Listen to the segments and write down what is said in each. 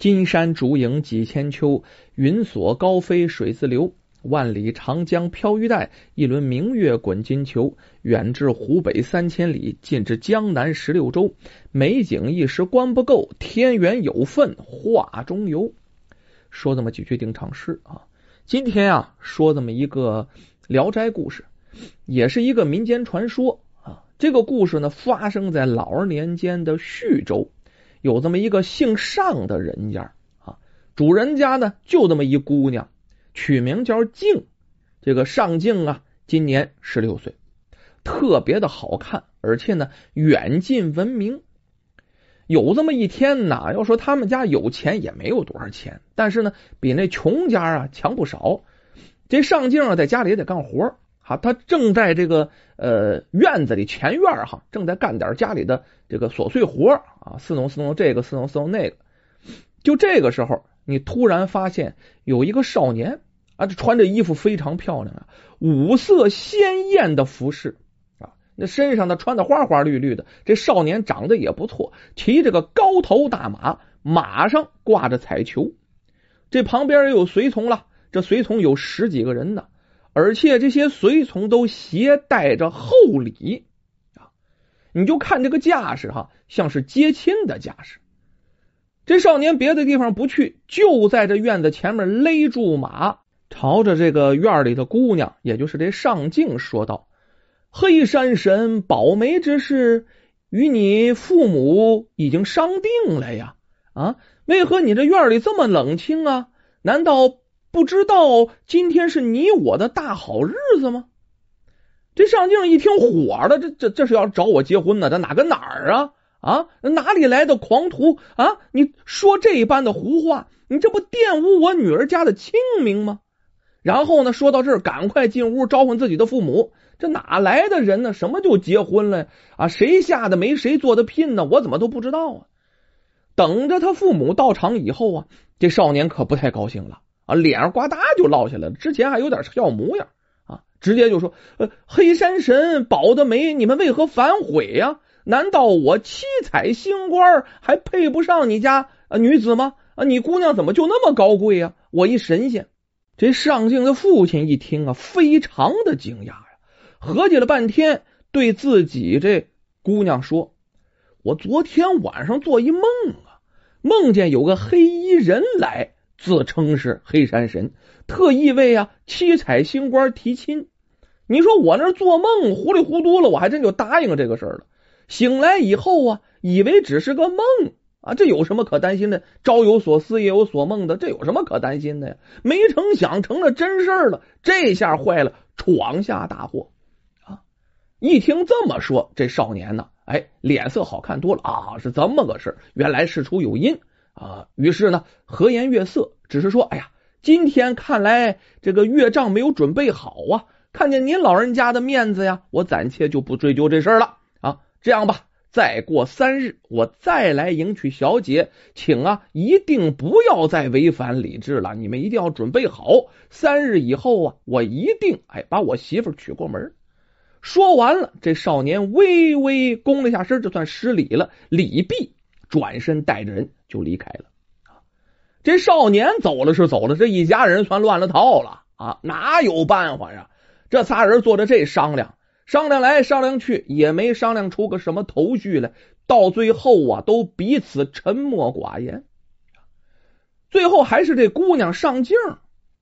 金山竹影几千秋，云锁高飞水自流。万里长江飘玉带，一轮明月滚金球。远至湖北三千里，近至江南十六州。美景一时观不够，天缘有份画中游。说这么几句定场诗啊。今天啊，说这么一个聊斋故事，也是一个民间传说啊。这个故事呢，发生在老二年间的徐州，有这么一个姓尚的人家啊。主人家呢，就这么一姑娘。取名叫静，这个尚静啊，今年十六岁，特别的好看，而且呢远近闻名。有这么一天呢，要说他们家有钱也没有多少钱，但是呢比那穷家啊强不少。这尚静啊在家里也得干活啊，他正在这个呃院子里前院哈，正在干点家里的这个琐碎活啊，伺弄伺弄这个，伺弄伺弄那个。就这个时候。你突然发现有一个少年啊，穿着衣服非常漂亮啊，五色鲜艳的服饰啊，那身上呢穿的花花绿绿的。这少年长得也不错，骑着个高头大马，马上挂着彩球。这旁边也有随从了，这随从有十几个人呢，而且这些随从都携带着厚礼啊，你就看这个架势哈，像是接亲的架势。这少年别的地方不去，就在这院子前面勒住马，朝着这个院里的姑娘，也就是这上镜说道：“黑山神保媒之事，与你父母已经商定了呀！啊，为何你这院里这么冷清啊？难道不知道今天是你我的大好日子吗？”这上镜一听火了，这这这是要找我结婚呢？这哪跟哪儿啊？啊，哪里来的狂徒啊？你说这一般的胡话，你这不玷污我女儿家的清名吗？然后呢，说到这儿，赶快进屋召唤自己的父母。这哪来的人呢？什么就结婚了啊？谁下的媒谁做的聘呢？我怎么都不知道啊？等着他父母到场以后啊，这少年可不太高兴了啊，脸上呱嗒就落下来了。之前还有点笑模样啊，直接就说：“呃，黑山神保的媒，你们为何反悔呀？”难道我七彩星官还配不上你家女子吗？啊，你姑娘怎么就那么高贵呀？我一神仙，这上镜的父亲一听啊，非常的惊讶呀，合计了半天，对自己这姑娘说：“我昨天晚上做一梦啊，梦见有个黑衣人来，自称是黑山神，特意为啊七彩星官提亲。你说我那做梦糊里糊涂了，我还真就答应这个事儿了。”醒来以后啊，以为只是个梦啊，这有什么可担心的？朝有所思，夜有所梦的，这有什么可担心的呀？没成想成了真事了，这下坏了，闯下大祸啊！一听这么说，这少年呢，哎，脸色好看多了啊，是这么个事原来事出有因啊。于是呢，和颜悦色，只是说，哎呀，今天看来这个岳丈没有准备好啊，看见您老人家的面子呀，我暂且就不追究这事儿了啊。这样吧，再过三日，我再来迎娶小姐，请啊，一定不要再违反礼制了。你们一定要准备好，三日以后啊，我一定哎把我媳妇娶过门。说完了，这少年微微躬了一下身，就算失礼了。礼毕，转身带着人就离开了。这少年走了是走了，这一家人算乱了套了啊！哪有办法呀？这仨人坐着这商量。商量来商量去，也没商量出个什么头绪来。到最后啊，都彼此沉默寡言。最后还是这姑娘上镜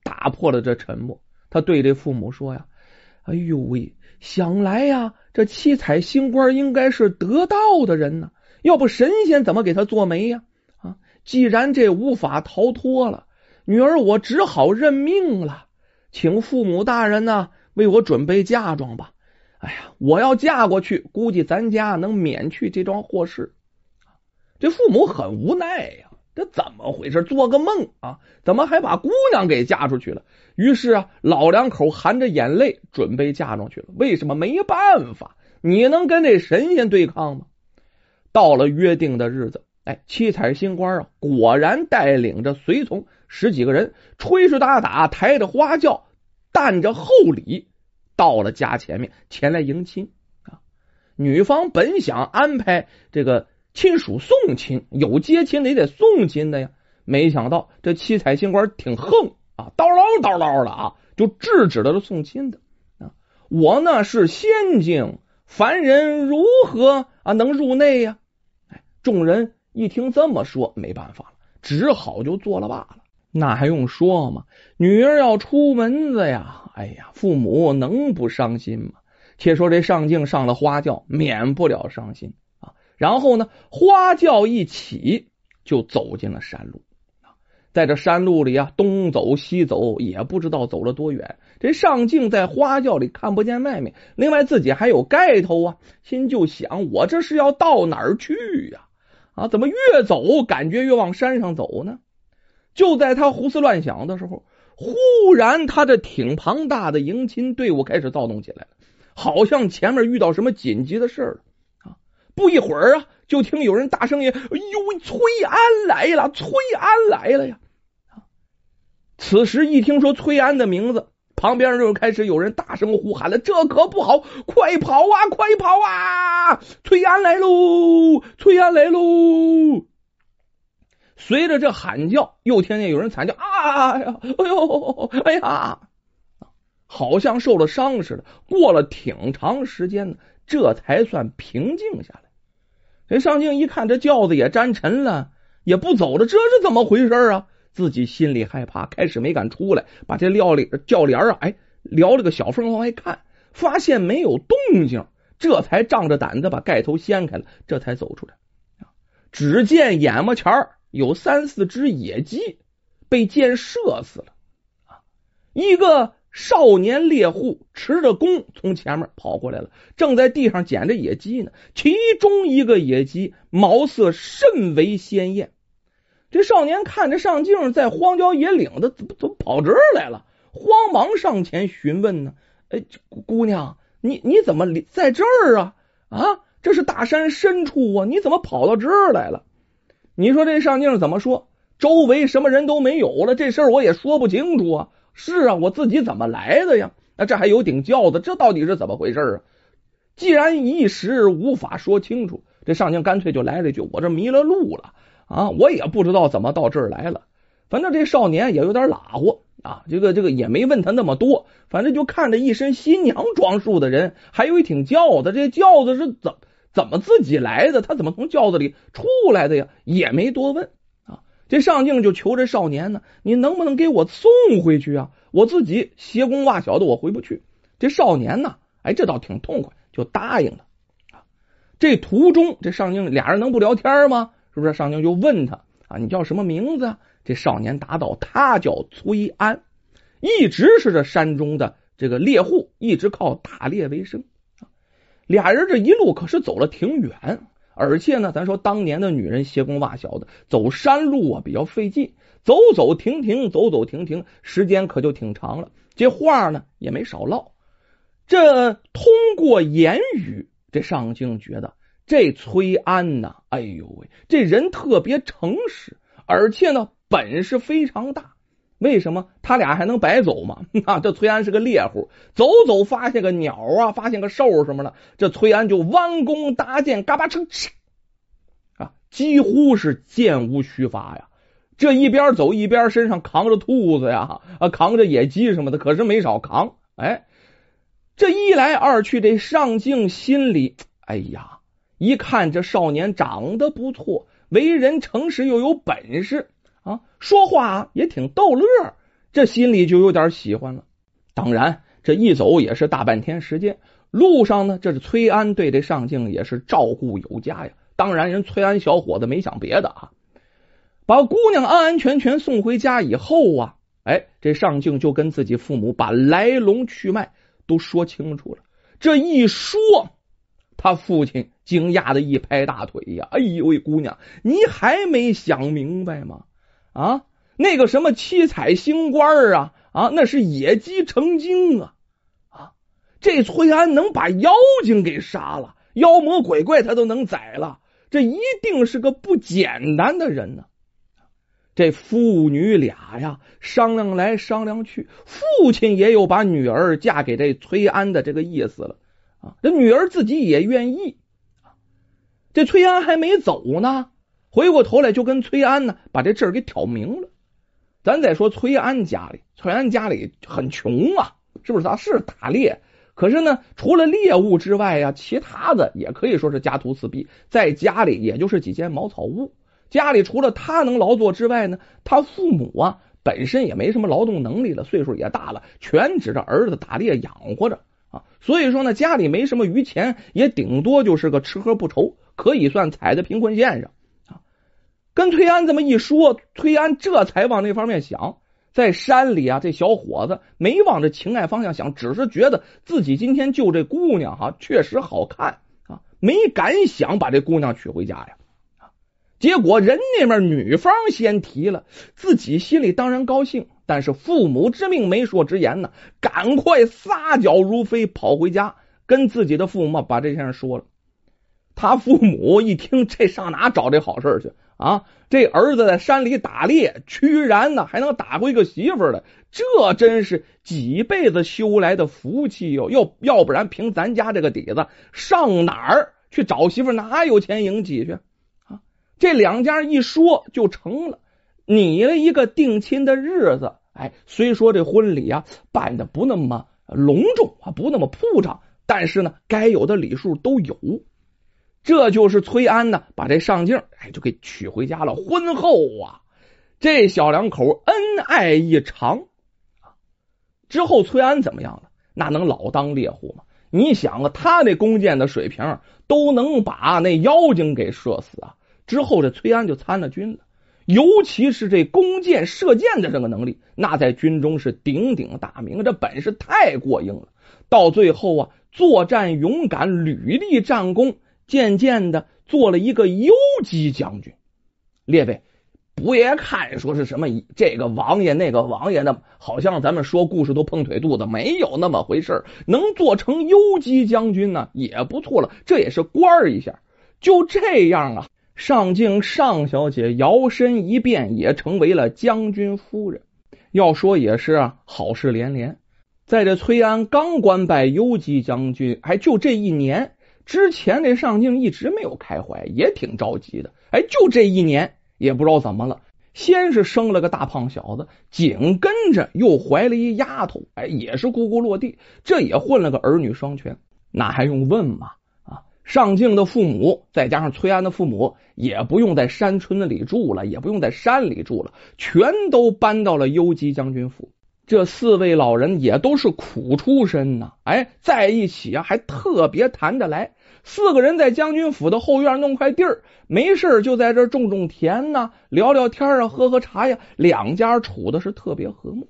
打破了这沉默。他对这父母说呀：“哎呦喂，想来呀，这七彩星官应该是得道的人呢，要不神仙怎么给他做媒呀？啊，既然这无法逃脱了，女儿我只好认命了，请父母大人呢为我准备嫁妆吧。”哎呀，我要嫁过去，估计咱家能免去这桩祸事。这父母很无奈呀，这怎么回事？做个梦啊，怎么还把姑娘给嫁出去了？于是啊，老两口含着眼泪准备嫁妆去了。为什么？没办法，你能跟这神仙对抗吗？到了约定的日子，哎，七彩星官啊，果然带领着随从十几个人，吹吹打打，抬着花轿，担着厚礼。到了家前面前来迎亲啊！女方本想安排这个亲属送亲，有接亲的也得送亲的呀。没想到这七彩星官挺横啊，叨唠叨唠的啊，就制止了这送亲的啊。我呢是仙境，凡人如何啊能入内呀？众人一听这么说，没办法了，只好就做了罢了。那还用说吗？女儿要出门子呀，哎呀，父母能不伤心吗？且说这上镜上了花轿，免不了伤心啊。然后呢，花轿一起就走进了山路。在这山路里啊，东走西走，也不知道走了多远。这上镜在花轿里看不见外面，另外自己还有盖头啊，心就想：我这是要到哪儿去呀？啊怎么越走感觉越往山上走呢？就在他胡思乱想的时候，忽然他这挺庞大的迎亲队伍开始躁动起来了，好像前面遇到什么紧急的事了啊！不一会儿啊，就听有人大声音：“哎呦，崔安来了！崔安来了呀！”此时一听说崔安的名字，旁边就开始有人大声呼喊了：“这可不好，快跑啊，快跑啊！崔安来喽，崔安来喽！”随着这喊叫，又听见有人惨叫：“啊呀，哎呦，哎呀！”好像受了伤似的。过了挺长时间呢，这才算平静下来。这上镜一看，这轿子也沾尘了，也不走了，这是怎么回事啊？自己心里害怕，开始没敢出来，把这料里轿帘啊，哎，撩了个小缝往外看，发现没有动静，这才仗着胆子把盖头掀开了，这才走出来。只见眼巴前。有三四只野鸡被箭射死了啊！一个少年猎户持着弓从前面跑过来了，正在地上捡着野鸡呢。其中一个野鸡毛色甚为鲜艳。这少年看着上镜在荒郊野岭的，怎么怎么跑这儿来了？慌忙上前询问呢。哎，姑娘，你你怎么在这儿啊？啊，这是大山深处啊，你怎么跑到这儿来了？你说这上镜怎么说？周围什么人都没有了，这事儿我也说不清楚啊。是啊，我自己怎么来的呀？那这还有顶轿子，这到底是怎么回事啊？既然一时无法说清楚，这上镜干脆就来了一句：“我这迷了路了啊，我也不知道怎么到这儿来了。”反正这少年也有点拉乎啊，这个这个也没问他那么多，反正就看着一身新娘装束的人，还有一挺轿子，这轿子是怎？怎么自己来的？他怎么从轿子里出来的呀？也没多问啊。这上镜就求这少年呢，你能不能给我送回去啊？我自己斜弓袜小的，我回不去。这少年呢，哎，这倒挺痛快，就答应了啊。这途中，这上镜俩人能不聊天吗？是不是？上京就问他啊，你叫什么名字？这少年答道：他叫崔安，一直是这山中的这个猎户，一直靠打猎为生。俩人这一路可是走了挺远，而且呢，咱说当年的女人鞋弓袜小的，走山路啊比较费劲，走走停停，走走停停，时间可就挺长了。这话呢也没少唠。这通过言语，这上京觉得这崔安呐，哎呦喂，这人特别诚实，而且呢本事非常大。为什么他俩还能白走吗？啊，这崔安是个猎户，走走发现个鸟啊，发现个兽什么的，这崔安就弯弓搭箭，嘎巴哧啊，几乎是箭无虚发呀。这一边走一边身上扛着兔子呀，啊，扛着野鸡什么的，可是没少扛。哎，这一来二去，这上镜心里，哎呀，一看这少年长得不错，为人诚实又有本事。啊，说话也挺逗乐，这心里就有点喜欢了。当然，这一走也是大半天时间。路上呢，这是崔安对这上镜也是照顾有加呀。当然，人崔安小伙子没想别的啊，把姑娘安安全全送回家以后啊，哎，这上镜就跟自己父母把来龙去脉都说清楚了。这一说，他父亲惊讶的一拍大腿呀：“哎呦喂，姑娘，你还没想明白吗？”啊，那个什么七彩星官啊啊，那是野鸡成精啊啊！这崔安能把妖精给杀了，妖魔鬼怪他都能宰了，这一定是个不简单的人呢。这父女俩呀，商量来商量去，父亲也有把女儿嫁给这崔安的这个意思了啊。这女儿自己也愿意。这崔安还没走呢。回过头来就跟崔安呢把这事儿给挑明了。咱再说崔安家里，崔安家里很穷啊，是不是？他是打猎，可是呢，除了猎物之外呀，其他的也可以说是家徒四壁，在家里也就是几间茅草屋。家里除了他能劳作之外呢，他父母啊本身也没什么劳动能力了，岁数也大了，全指着儿子打猎养活着啊。所以说呢，家里没什么余钱，也顶多就是个吃喝不愁，可以算踩在贫困线上啊。跟崔安这么一说，崔安这才往那方面想。在山里啊，这小伙子没往这情爱方向想，只是觉得自己今天救这姑娘哈，确实好看啊，没敢想把这姑娘娶回家呀。结果人那边女方先提了，自己心里当然高兴，但是父母之命媒妁之言呢，赶快撒脚如飞跑回家，跟自己的父母把这件事说了。他父母一听，这上哪找这好事去啊？这儿子在山里打猎，居然呢还能打回一个媳妇来，这真是几辈子修来的福气哟！要要不然凭咱家这个底子，上哪儿去找媳妇？哪有钱迎娶去？这两家一说就成了，拟了一个定亲的日子。哎，虽说这婚礼啊办的不那么隆重啊，不那么铺张，但是呢，该有的礼数都有。这就是崔安呢，把这上镜哎就给娶回家了。婚后啊，这小两口恩爱异常。之后崔安怎么样了？那能老当猎户吗？你想啊，他那弓箭的水平都能把那妖精给射死啊！之后，这崔安就参了军了，尤其是这弓箭射箭的这个能力，那在军中是鼎鼎大名，这本事太过硬了。到最后啊，作战勇敢，屡立战功，渐渐的做了一个游击将军。列位，不也看说是什么这个王爷那个王爷的，好像咱们说故事都碰腿肚子，没有那么回事能做成游击将军呢，也不错了，这也是官儿一下。就这样啊。上镜上小姐摇身一变，也成为了将军夫人。要说也是啊，好事连连。在这崔安刚官拜游击将军，还就这一年之前，这上镜一直没有开怀，也挺着急的。哎，就这一年，也不知道怎么了，先是生了个大胖小子，紧跟着又怀了一丫头，哎，也是咕咕落地，这也混了个儿女双全。那还用问吗？上敬的父母，再加上崔安的父母，也不用在山村子里住了，也不用在山里住了，全都搬到了游击将军府。这四位老人也都是苦出身呐，哎，在一起啊，还特别谈得来。四个人在将军府的后院弄块地儿，没事就在这种种田呢，聊聊天啊，喝喝茶呀，两家处的是特别和睦。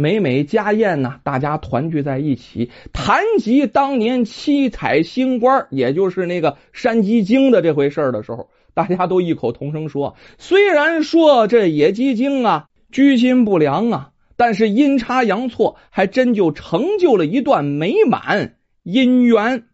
每每家宴呢，大家团聚在一起，谈及当年七彩星官，也就是那个山鸡精的这回事的时候，大家都异口同声说：虽然说这野鸡精啊居心不良啊，但是阴差阳错，还真就成就了一段美满姻缘。